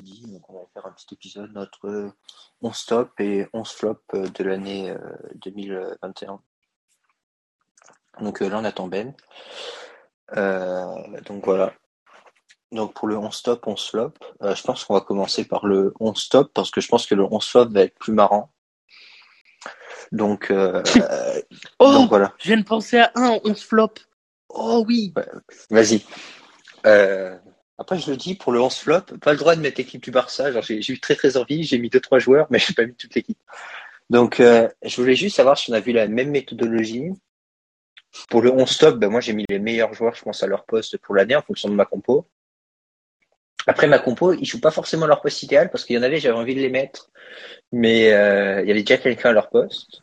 dit. Donc, on va faire un petit épisode, notre 11 top et 11 flop de l'année 2021. Donc là, on attend Ben. donc voilà. Donc pour le 11 top, 11 flop, je pense qu'on va commencer par le 11 top parce que je pense que le 11 flop va être plus marrant. Donc, oh, voilà. Je viens de penser à un 11 flop. Oh oui. Vas-y. Euh, après, je le dis, pour le 11 flop, pas le droit de mettre l'équipe du Barça. Genre, j'ai, eu très très envie, j'ai mis deux trois joueurs, mais j'ai pas mis toute l'équipe. Donc, euh, je voulais juste savoir si on a vu la même méthodologie. Pour le 11 top, ben, moi j'ai mis les meilleurs joueurs, je pense, à leur poste pour l'année en fonction de ma compo. Après, ma compo, ils jouent pas forcément leur poste idéal parce qu'il y en avait, j'avais envie de les mettre, mais euh, il y avait déjà quelqu'un à leur poste.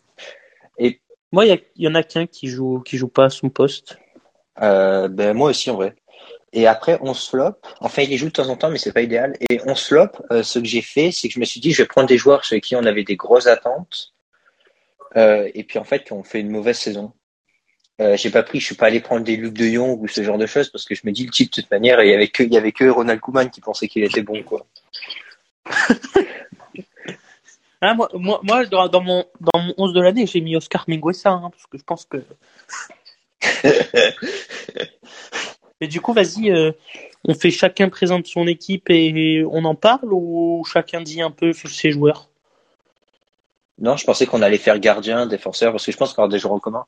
Et moi, il y, en a qu'un qui joue qui joue pas à son poste. Euh, ben moi aussi en vrai. Et après, on flop. Enfin, il les joue de temps en temps, mais c'est pas idéal. Et on flop. Euh, ce que j'ai fait, c'est que je me suis dit, je vais prendre des joueurs sur qui on avait des grosses attentes. Euh, et puis en fait, on fait une mauvaise saison. Euh, j'ai pas pris, je suis pas allé prendre des Luc de Jong ou ce genre de choses parce que je me dis le type de toute manière, il y avait que, il y avait que Ronald Koeman qui pensait qu'il était bon, quoi. Ah, moi, moi, dans, mon dans mon 11 de l'année, j'ai mis Oscar Minguesa hein, parce que je pense que Mais du coup, vas-y, euh, on fait chacun présente son équipe et on en parle ou chacun dit un peu ses joueurs? Non, je pensais qu'on allait faire gardien, défenseur, parce que je pense qu'on aura des joueurs en commun.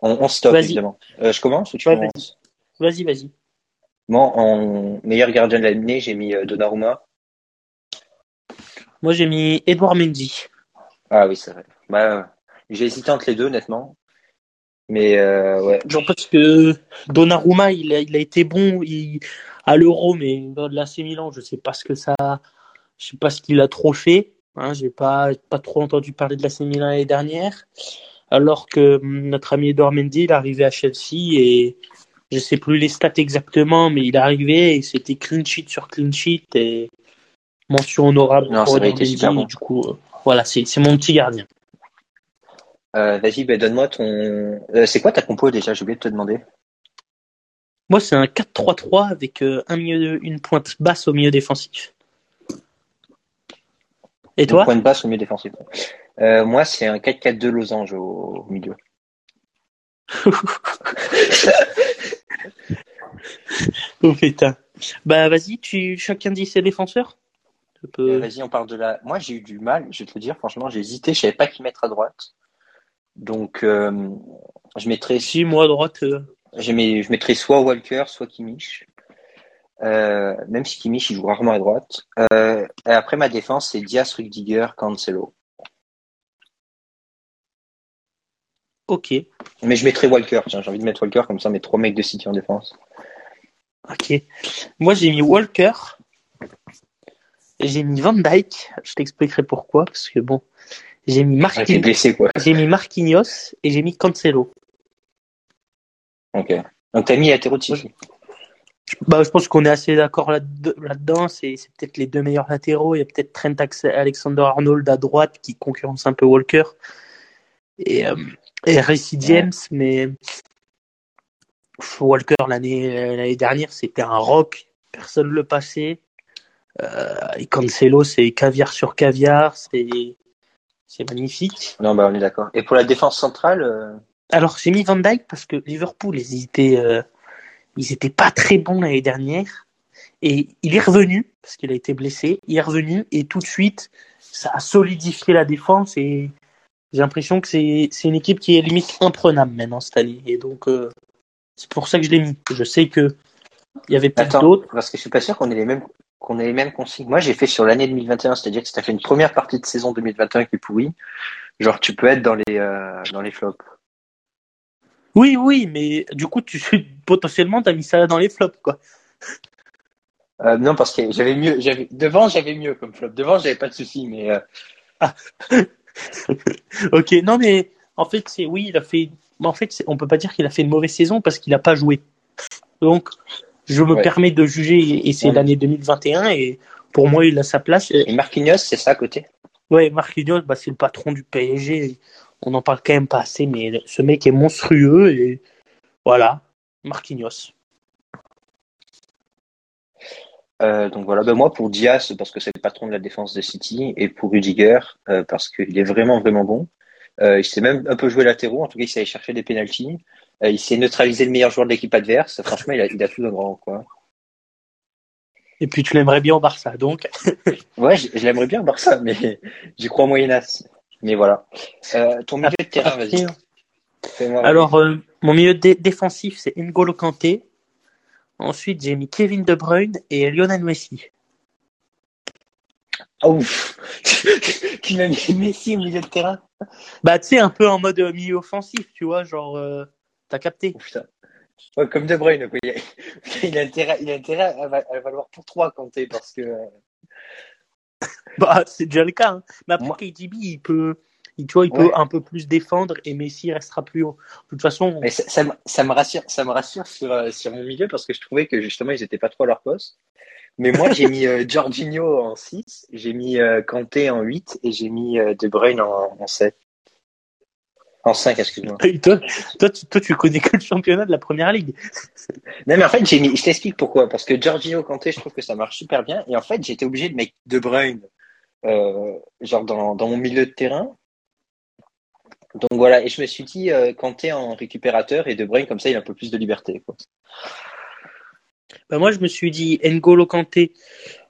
On, stop, évidemment. Euh, je commence ou tu commences? Vas-y, vas-y. Moi, en meilleur gardien de l'année, j'ai mis euh, Donnarumma. Moi, j'ai mis Edouard Mendy. Ah oui, c'est vrai. Bah, j'ai hésité entre les deux, honnêtement. Mais euh, ouais. Genre parce que Donnarumma, il a, il a été bon il, à l'Euro, mais dans l'AC Milan, je sais pas ce que ça, je sais pas ce qu'il a trop fait. Hein, j'ai pas pas trop entendu parler de l'AC Milan l'année dernière. Alors que hum, notre ami Edouard Mendy, il est arrivé à Chelsea et je sais plus les stats exactement, mais il est arrivé et c'était clean sheet sur clean sheet et mention honorable non, pour Mendy. Du coup, euh, voilà, c'est c'est mon petit gardien. Euh, Vas-y, ben donne-moi ton. Euh, c'est quoi ta compo déjà? J'ai oublié de te demander. Moi, c'est un 4-3-3 avec euh, un milieu, une pointe basse au milieu défensif. Et toi? Une pointe basse au milieu défensif. Moi, c'est un 4-4-2 losange au, milieu. oh putain. Bah vas-y, tu chacun dit ses défenseurs. Vas-y, on parle de la. Moi, j'ai eu du mal. Je vais te le dire, franchement, j'ai hésité. Je savais pas qui mettre à droite. Donc, euh, je mettrais. Si, moi à droite. Euh. Je, je mettrais soit Walker, soit Kimmich. Euh, même si Kimmich il joue rarement à droite. Euh, et après ma défense, c'est Diaz, Rudiger, Cancelo. Ok. Mais je mettrais Walker. Tiens, j'ai envie de mettre Walker comme ça, mes trois mecs de City en défense. Ok. Moi, j'ai mis Walker. Et j'ai mis Van Dyke. Je t'expliquerai pourquoi, parce que bon, j'ai mis, Marquinhos et j'ai mis Cancelo. Ok. Donc t'as mis Atero bah, je pense qu'on est assez d'accord là-dedans. c'est, peut-être les deux meilleurs latéraux. Il y a peut-être Trent Alexander-Arnold à droite qui concurrence un peu Walker et, euh, et James. Mais Walker l'année, l'année dernière, c'était un rock. Personne ne le passait. Euh, et Cancelo, c'est caviar sur caviar. C'est c'est magnifique. Non, bah on est d'accord. Et pour la défense centrale euh, Alors, j'ai mis Van Dyke parce que Liverpool, ils étaient, euh, ils étaient pas très bons l'année dernière. Et il est revenu, parce qu'il a été blessé, il est revenu et tout de suite, ça a solidifié la défense et j'ai l'impression que c'est, une équipe qui est limite imprenable maintenant cette année. Et donc, euh, c'est pour ça que je l'ai mis. Je sais que il y avait peut-être d'autres. Parce que je suis pas sûr qu'on ait les mêmes qu'on ait les mêmes consignes. Moi, j'ai fait sur l'année 2021, c'est-à-dire que si tu as fait une première partie de saison 2021 qui est pourrie, genre tu peux être dans les euh, dans les flops. Oui, oui, mais du coup, tu potentiellement t'as mis ça dans les flops, quoi. Euh, non, parce que j'avais mieux, j'avais devant, j'avais mieux comme flop. Devant, j'avais pas de souci, mais. Euh... Ah. ok, non, mais en fait, c'est oui, il a fait. En fait, on peut pas dire qu'il a fait une mauvaise saison parce qu'il a pas joué. Donc, je me permets de juger et c'est l'année 2021 et pour moi il a sa place. Et Marquinhos, c'est ça à côté? Ouais, Marquinhos, bah, c'est le patron du PSG. On n'en parle quand même pas assez, mais ce mec est monstrueux et voilà, Marquinhos. Euh, donc voilà, ben moi pour Diaz parce que c'est le patron de la défense de City et pour Rudiger euh, parce qu'il est vraiment vraiment bon. Euh, il s'est même un peu joué latéraux, en tout cas il s'est chercher des pénalties. Euh, il s'est neutralisé le meilleur joueur de l'équipe adverse. Franchement, il a, il a tout de grand quoi. Et puis tu l'aimerais bien au Barça, donc. ouais, je, je l'aimerais bien au Barça, mais j'y crois moyennas. Mais voilà. Euh, ton milieu de terrain, vas-y. Alors, euh, mon milieu dé défensif, c'est N'Golo Kanté. Ensuite, j'ai mis Kevin De Bruyne et Lionel Messi. Ah, ouf Tu m'as mis Messi au milieu de terrain? Bah, tu sais, un peu en mode milieu offensif, tu vois, genre, euh, t'as capté. Oh. Ouais, comme De Bruyne, quoi. Il, a, il, a intérêt, il a intérêt à, valoir pour 3 Kanté, parce que... bah, c'est déjà le cas. Hein. Mais après, Moi... KDB, il peut... Il, tu vois, il ouais. peut un peu plus défendre et Messi restera plus haut. De toute façon. Mais ça, ça, ça, me rassure, ça me rassure sur, euh, sur mon milieu parce que je trouvais que justement ils étaient pas trop à leur poste. Mais moi j'ai mis euh, Jorginho en 6, j'ai mis euh, Kanté en 8 et j'ai mis euh, De Bruyne en, en 7. En 5, excuse-moi. Toi, toi, tu, toi, tu connais que le championnat de la première ligue. non, mais en fait, j'ai mis, je t'explique pourquoi. Parce que Jorginho Kanté, je trouve que ça marche super bien. Et en fait, j'étais obligé de mettre De Bruyne, euh, genre dans, dans mon milieu de terrain. Donc voilà, et je me suis dit, euh, Kanté en récupérateur et De Bruyne, comme ça, il a un peu plus de liberté. Quoi. Bah moi, je me suis dit, N'Golo Kanté,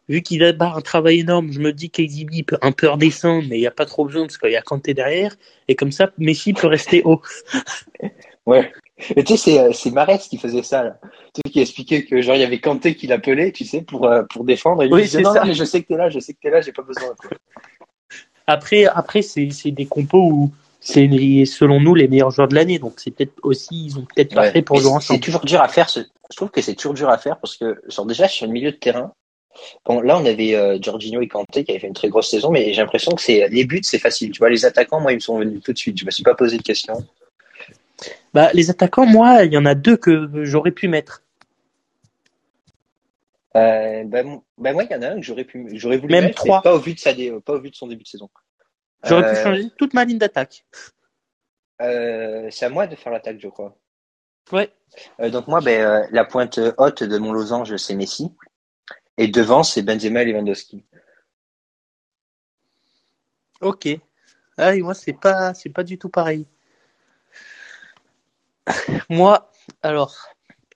vu qu'il a un travail énorme, je me dis qu'Exibi peut un peu redescendre, mais il n'y a pas trop besoin parce qu'il y a Kanté derrière, et comme ça, Messi peut rester haut. ouais. Et tu sais, c'est Marès qui faisait ça, là. Tu sais, qui expliquait que genre il y avait Kanté qui l'appelait, tu sais, pour euh, pour défendre. Et oui, disait non, non, mais je sais que t'es là, je sais que t'es là, j'ai pas besoin. Quoi. Après, après, c'est c'est des compos où c'est selon nous les meilleurs joueurs de l'année. Donc c'est peut-être aussi ils ont peut-être pas ouais. fait pour jouer ensemble. C'est toujours dur à faire. Je trouve que c'est toujours dur à faire parce que genre déjà sur le milieu de terrain. Bon, là on avait euh, Jorginho et Kanté qui avaient fait une très grosse saison, mais j'ai l'impression que c'est les buts c'est facile. Tu vois les attaquants, moi ils me sont venus tout de suite. Je me suis pas posé de questions. Bah les attaquants, moi il y en a deux que j'aurais pu mettre. Euh, bah, bah, moi il y en a un que j'aurais pu j'aurais voulu Même mettre, trois. pas au vu de sa pas au vu de son début de saison. J'aurais euh, pu changer toute ma ligne d'attaque. Euh, c'est à moi de faire l'attaque, je crois. Ouais. Euh, donc moi, ben, euh, la pointe haute de mon losange, c'est Messi. Et devant, c'est Benzema et Lewandowski. Ok. Ah oui, moi, c'est pas, c'est pas du tout pareil. moi, alors,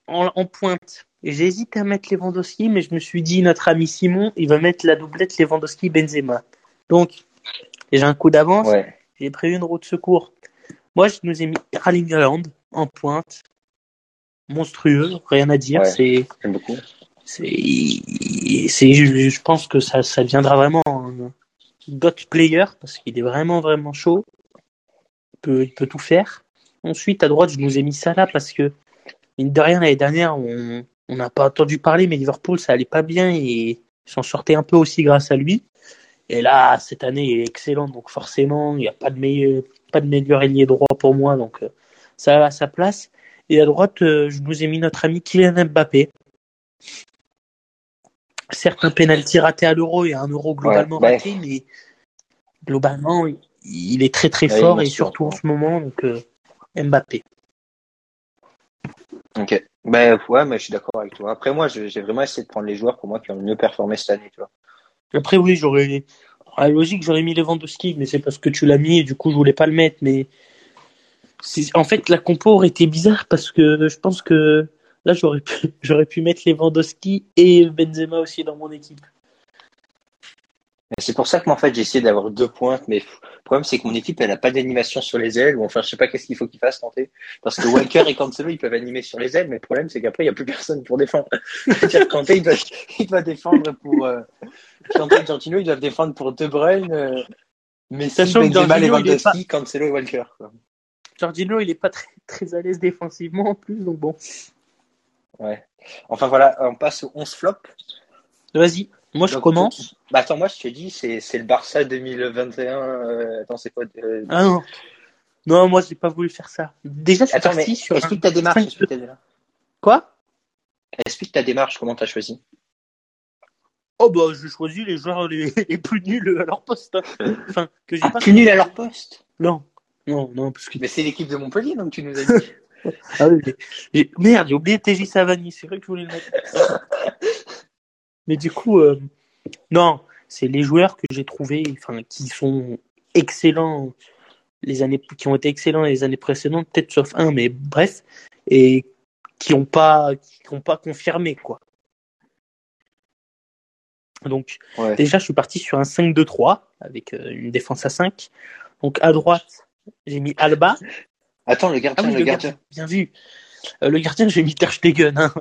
en, en pointe, j'ai hésité à mettre Lewandowski, mais je me suis dit, notre ami Simon, il va mettre la doublette Lewandowski-Benzema. Donc, j'ai un coup d'avance. Ouais. J'ai prévu une roue de secours. Moi, je nous ai mis Erling Haaland en pointe. Monstrueux, rien à dire. Ouais, c'est, j'aime beaucoup. C'est, je, pense que ça, ça deviendra vraiment un god player parce qu'il est vraiment, vraiment chaud. Il peut, il peut tout faire. Ensuite, à droite, je nous ai mis Salah parce que, mine de rien, l'année dernière, on, on n'a pas entendu parler, mais Liverpool, ça allait pas bien et s'en sortait un peu aussi grâce à lui. Et là, cette année, il est excellent, donc forcément, il n'y a pas de meilleur, pas de meilleur ailier droit pour moi, donc euh, ça a sa place. Et à droite, euh, je nous ai mis notre ami Kylian Mbappé. Certes, un penalty raté à l'euro et un euro globalement ouais, raté, mais globalement, il est très très ouais, fort et surtout en ce moment, donc euh, Mbappé. Ok. Ben ouais, mais je suis d'accord avec toi. Après moi, j'ai vraiment essayé de prendre les joueurs pour moi qui ont le mieux performé cette année, tu vois. Après, oui, j'aurais. À la logique, j'aurais mis Lewandowski, mais c'est parce que tu l'as mis et du coup, je voulais pas le mettre. Mais en fait, la compo aurait été bizarre parce que je pense que là, j'aurais pu, j'aurais pu mettre Lewandowski et Benzema aussi dans mon équipe. C'est pour ça que moi, en fait, j'ai essayé d'avoir deux pointes, mais le problème, c'est que mon équipe, elle a pas d'animation sur les ailes, ou enfin, je sais pas qu'est-ce qu'il faut qu'il fasse tenter. Parce que Walker et Cancelo, ils peuvent animer sur les ailes, mais le problème, c'est qu'après, il y a plus personne pour défendre. C'est-à-dire Kanté, il doit, il doit défendre pour, euh, Kanté et Gentino, ils doivent défendre pour De Bruyne, euh, mais Sachant si Benzema, Lewandowski, pas... Cancelo et Walker, quoi. Giorgino, il est pas très, très à l'aise défensivement en plus, donc bon. Ouais. Enfin voilà, on passe au 11 flop. Vas-y. Moi, je Donc, commence. Bah attends, moi je te dis, c'est c'est le Barça 2021. Euh, attends, c'est quoi euh... Ah non. Non, moi, j'ai pas voulu faire ça. Déjà, je suis attends, parti mais sur. Explique ta démarche. Explique ta démarche. Quoi? Explique ta démarche. Comment t'as choisi Oh bah, je choisis les joueurs les, les plus nuls à leur poste. hein. Enfin, que j'ai ah, pas. Plus nul à leur poste? Non, non, non, parce que. Mais c'est l'équipe de Montpellier, donc tu nous as dit. ah oui, Merde, j'ai oublié TJ Savani. C'est vrai que je voulais le mettre. Mais du coup, euh, non, c'est les joueurs que j'ai trouvés, enfin, qui sont excellents les années, qui ont été excellents les années précédentes, peut-être sauf un, mais bref, et qui n'ont pas, qui ont pas confirmé quoi. Donc Ouais. déjà, je suis parti sur un 5-2-3 avec euh, une défense à 5. Donc à droite, j'ai mis Alba. Attends, le Ah gardien, oui, le, le gardien. gardien, bien vu. Euh, le gardien, j'ai mis Ter Stegen. Hein.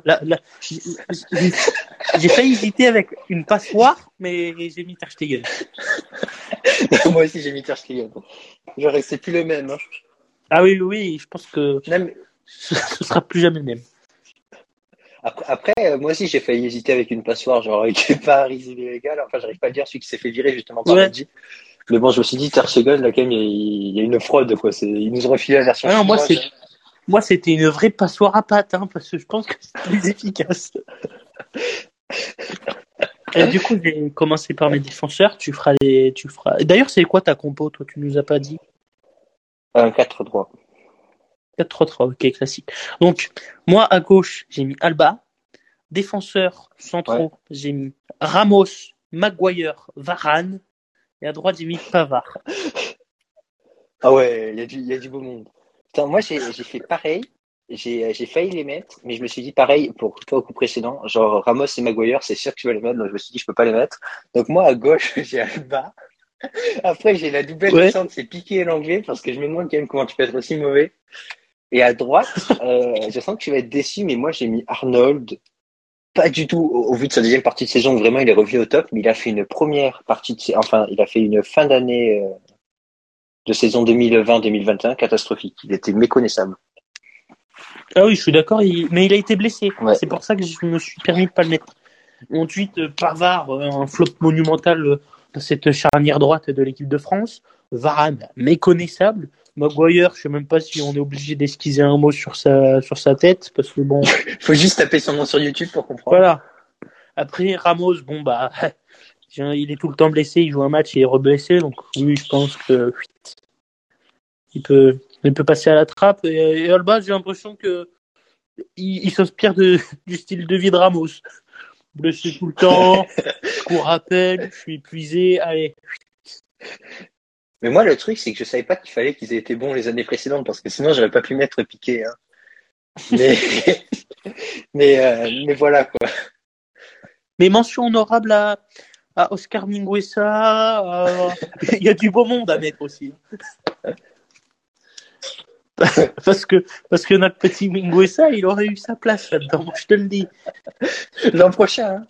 J'ai failli hésiter avec une passoire, mais j'ai mis Ter Stegen. Moi aussi, j'ai mis Ter Stegen. Genre, c'est plus le même. Hein. Ah oui, oui, je pense que Même, ce ce sera plus jamais le même. Après, après, euh, moi aussi, j'ai failli hésiter avec une passoire, genre avec Paris illégal. Enfin, j'arrive pas à dire, celui qui s'est fait virer justement par Ouais. Mendy. Mais bon, je me suis dit, Ter Stegen, là, quand même, il y a- il une fraude, quoi. Ils nous ont refilé la version Ah non, moi, c'est moi c'était une vraie passoire à pâte, hein, parce que je pense que c'est plus efficace. Et du coup, je vais commencer par mes défenseurs. Tu feras les, tu feras. D'ailleurs, c'est quoi ta compo, toi? Tu nous as pas dit? Un 4-3. 4-3-3, ok, classique. Donc, moi, à gauche, j'ai mis Alba. Défenseur centraux, j'ai mis Ramos, Maguire, Varane. Et à droite, j'ai mis Pavard. Ah ouais, il y, a du- il y a du beau monde. Putain, moi, j'ai, fait pareil. J'ai, failli les mettre, mais je me suis dit pareil pour toi au coup précédent. Genre, Ramos et Maguire, c'est sûr que tu vas les mettre, donc je me suis dit, je peux pas les mettre. Donc, moi, à gauche, j'ai Alba. Après, j'ai la double Ouais. descente, c'est Piqué l'anglais, parce que je me demande quand même comment tu peux être aussi mauvais. Et à droite, euh, je sens que tu vas être déçu, mais moi, j'ai mis Arnold. Pas du tout au, au vu de sa deuxième partie de saison, où vraiment, il est revenu au top, mais il a fait une première partie de, enfin, il a fait une fin d'année, euh, de saison 2020-2021 catastrophique. Il était méconnaissable. Ah oui, je suis d'accord, il- mais il a été blessé. Ouais. C'est pour ça que je me suis permis de pas le mettre. Ensuite, euh, Pavard, euh, un flop monumental euh, cette charnière droite de l'équipe de France. Varane, méconnaissable. Maguire, je sais même pas si on est obligé d'esquiser un mot sur sa, sur sa tête, parce que bon, Faut juste taper son nom sur YouTube pour comprendre. voilà. Après, Ramos, bon bah, il est tout le temps blessé, il joue un match et il est reblessé, donc oui, je pense que il peut, il peut passer à la trappe. Et, et Alba, j'ai l'impression que il, il s'inspire de, du style de vie de Ramos. Blessé tout le temps, cours peine, je suis épuisé, allez. Mais moi, le truc, c'est que je savais pas qu'il fallait qu'ils aient été bons les années précédentes, parce que sinon, j'aurais pas pu mettre piqué. Hein. Mais, mais, euh, mais voilà, quoi. Mais mention honorable à, à Oscar Minguesa, à- il y a du beau monde à mettre aussi. Parce que, parce que notre petit Minguesa, il aurait eu sa place là-dedans, je te le dis. L'an prochain, hein.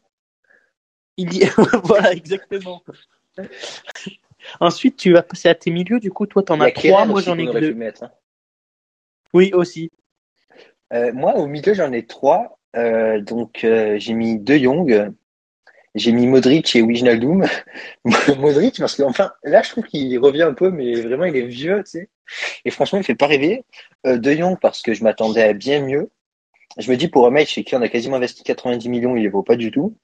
Il voilà, exactement. Ensuite, tu vas passer à tes milieux, du coup, toi, t'en as trois, moi, j'en ai deux. mettre, hein. Oui, aussi. Euh, moi, au milieu, j'en ai trois. Euh, donc, euh, j'ai mis De Jong, j'ai mis Modric et Wijnaldum. Modric, parce que enfin, là, je trouve qu'il revient un peu, mais vraiment, il est vieux, tu sais. Et franchement, il fait pas rêver. De Jong, parce que je m'attendais à bien mieux. Je me dis, pour un mec chez qui on a quasiment investi 90 millions, il les vaut pas du tout.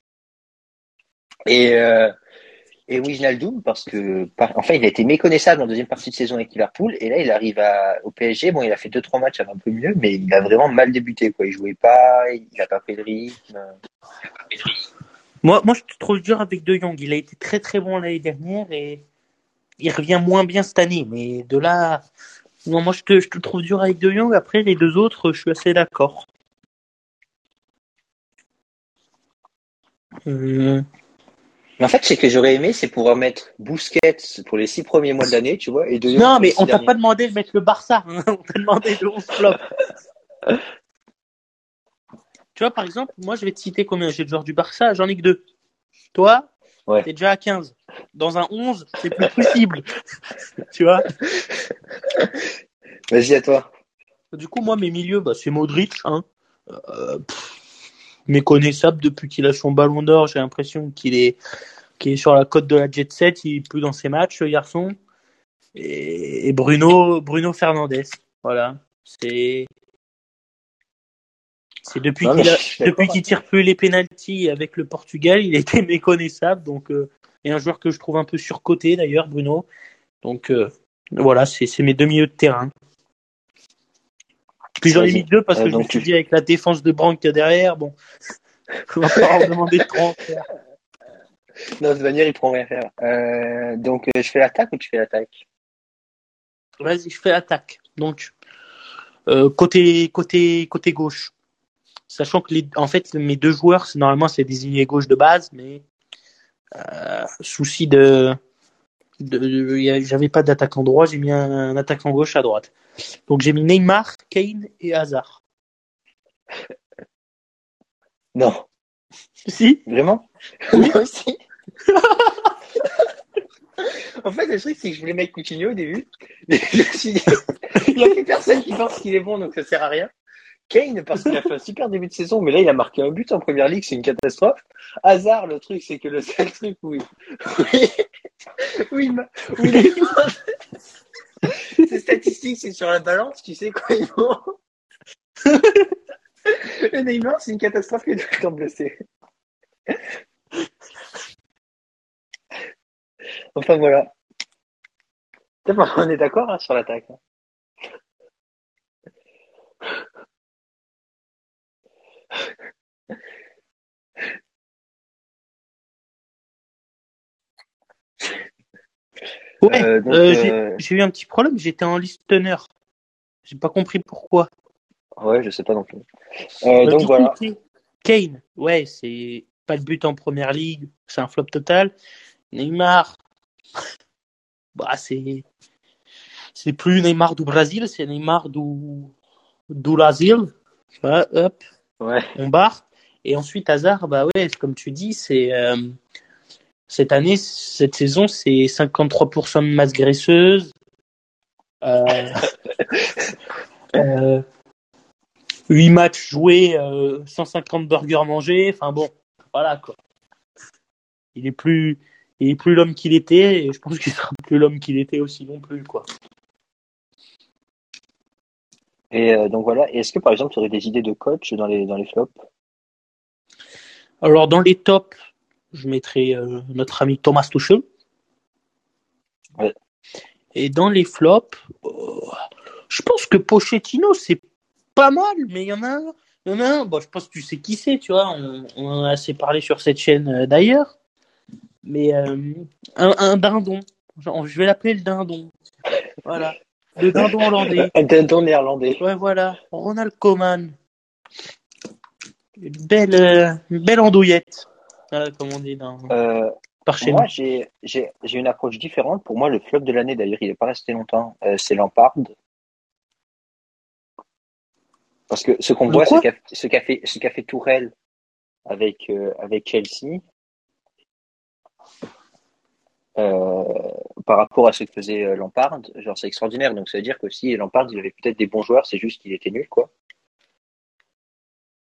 Et, euh, et Wijnaldum, parce que, par- enfin, il a été méconnaissable en deuxième partie de saison avec Liverpool, et là, il arrive au PSG. Bon, il a fait deux, trois matchs, ça va un peu mieux, mais il a vraiment mal débuté, quoi. Il jouait pas, il a pas pris le rythme. Moi, moi, je te trouve dur avec De Jong. Il a été très très bon l'année dernière et il revient moins bien cette année. Mais de là, non, moi, je te, je te trouve dur avec De Jong. Après, les deux autres, je suis assez d'accord. Hum, Mais en fait, c'est que j'aurais aimé, c'est pouvoir mettre Busquets pour les six premiers mois de l'année, tu vois, et De Non, mais on t'a pas demandé de mettre le Barça. On t'a demandé le 11 flop. tu vois, par exemple, moi, je vais te citer combien j'ai de joueurs du Barça. J'en ai que deux. Toi, Ouais. t'es déjà à 15. Dans un 11, c'est plus possible. tu vois Vas-y, à toi. Du coup, moi, mes milieux, bah, c'est Modric. Hein. Euh, pff, méconnaissable depuis qu'il a son ballon d'or. J'ai l'impression qu'il est, qu'il est sur la côte de la jet set. Il est plus dans ses matchs, le garçon. Et, et Bruno, Bruno Fernandez. Voilà. C'est, c'est depuis qu'il qu'il tire plus les pénalties avec le Portugal, il était méconnaissable. Donc, euh, et un joueur que je trouve un peu surcoté d'ailleurs, Bruno. Donc, euh, voilà, c'est, c'est mes deux milieux de terrain. Puis j'en ai mis deux parce que Euh, je me suis dit avec la défense de Brandt qu'il y a derrière, bon, On va pas leur demander de transfert. Non, de toute manière, il prend rien faire. Euh, donc, euh, je fais l'attaque ou tu fais l'attaque? Vas-y, je fais l'attaque. Donc, euh, côté, côté, côté gauche. Sachant que les, en fait, mes deux joueurs, c'est- normalement, c'est désigné gauche de base, mais euh, souci de, j'avais pas d'attaquant droit, j'ai mis un, un attaquant gauche à droite. Donc j'ai mis Neymar, Kane et Hazard. Non. Si Vraiment? Moi aussi. en fait, le truc, c'est que je voulais mettre Coutinho au début. Mais je me suis dit, il n'y a plus personne qui pense qu'il est bon, donc ça sert à rien. Kane, parce qu'il a fait un super début de saison, mais là, il a marqué un but en première ligue, c'est une catastrophe. Hazard, le truc, c'est que le seul truc où il, où il Ses statistiques, c'est sur la balance, tu sais quoi, ils vont. Le Neymar, c'est une catastrophe tout le temps blessé. Enfin voilà. On est d'accord hein, sur l'attaque. hein. Ouais, Euh, donc, euh, j'ai- euh, j'ai eu un petit problème, j'étais en listener. J'ai pas compris pourquoi. ouais, je sais pas non plus. Euh, donc voilà. Kane, ouais, c'est pas le but en première ligue, c'est un flop total. Neymar, bah c'est c'est plus Neymar du Brésil, c'est Neymar du du hop, Ouais. on barre. Et ensuite Hazard, bah ouais, comme tu dis, c'est euh, cette année, cette saison, c'est 53% de masse graisseuse. Euh, euh, 8 matchs joués, euh, 150 burgers mangés. Enfin bon, voilà quoi. Il est plus, il est plus l'homme qu'il était et je pense qu'il sera plus l'homme qu'il était aussi non plus quoi. Et euh, donc voilà. Est-ce que par exemple, tu aurais des idées de coach dans les dans les flops? Alors dans les tops, je mettrai euh, notre ami Thomas Tuchel. Ouais. Et dans les flops, euh, je pense que Pochettino c'est pas mal, mais il y en a un, il y en a un. Bon, je pense que tu sais qui c'est, tu vois. On, on en a assez parlé sur cette chaîne euh, d'ailleurs. Mais euh, un, un dindon. Genre, je vais l'appeler le dindon. Voilà. Le dindon hollandais. Un dindon néerlandais. Ouais, voilà. Ronald Koeman. Une belle, une belle andouillette. Comme on dit dans, Euh, par chez moi, j'ai une approche différente. Pour moi, le flop de l'année, d'ailleurs, il n'est pas resté longtemps. euh, c'est Lampard. Parce que ce qu'on voit, ce qu'a ce fait ce fait Tourelle avec euh, avec Chelsea. par rapport à ce que faisait Lampard, genre c'est extraordinaire. Donc ça veut dire que si Lampard il avait peut-être des bons joueurs, c'est juste qu'il était nul quoi.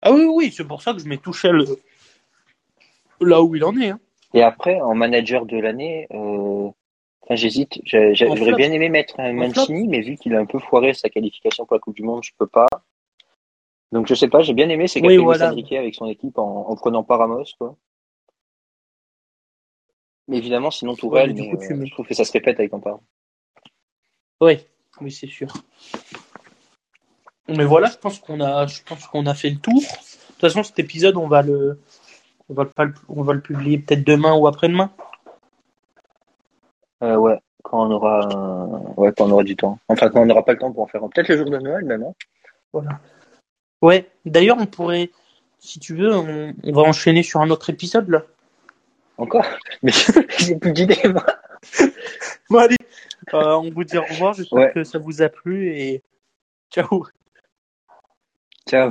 Ah oui, oui, c'est pour ça que je mets Tuchel euh, là où il en est. Hein. Et après en manager de l'année, euh, enfin j'hésite. J'ai- j'ai- En J'aurais flop. bien aimé mettre un En Mancini, mais vu qu'il a un peu foiré sa qualification pour la Coupe du Monde, je peux pas. Donc je sais pas. J'ai bien aimé ce qu'a Oui, voilà. Avec son équipe en, en prenant pas Ramos quoi. Mais évidemment, sinon Tourelle, tu euh, mets- je trouve que ça se répète avec Lampard. Oui, oui, c'est sûr. Mais voilà, je pense qu'on a, je pense qu'on a fait le tour. De toute façon, cet épisode, on va le, on va le, pas le- on va le publier peut-être demain ou après-demain. Euh, ouais, quand on aura, euh, ouais, quand on aura du temps. Enfin, quand on n'aura pas le temps pour en faire. Peut-être le jour de Noël même. hein. Voilà. Ouais. D'ailleurs, on pourrait, si tu veux, on, on va enchaîner sur un autre épisode là. Encore? Mais j'ai plus d'idées, moi. Bon allez, euh, on vous dit au revoir. J'espère Ouais. que ça vous a plu et ciao. Ciao.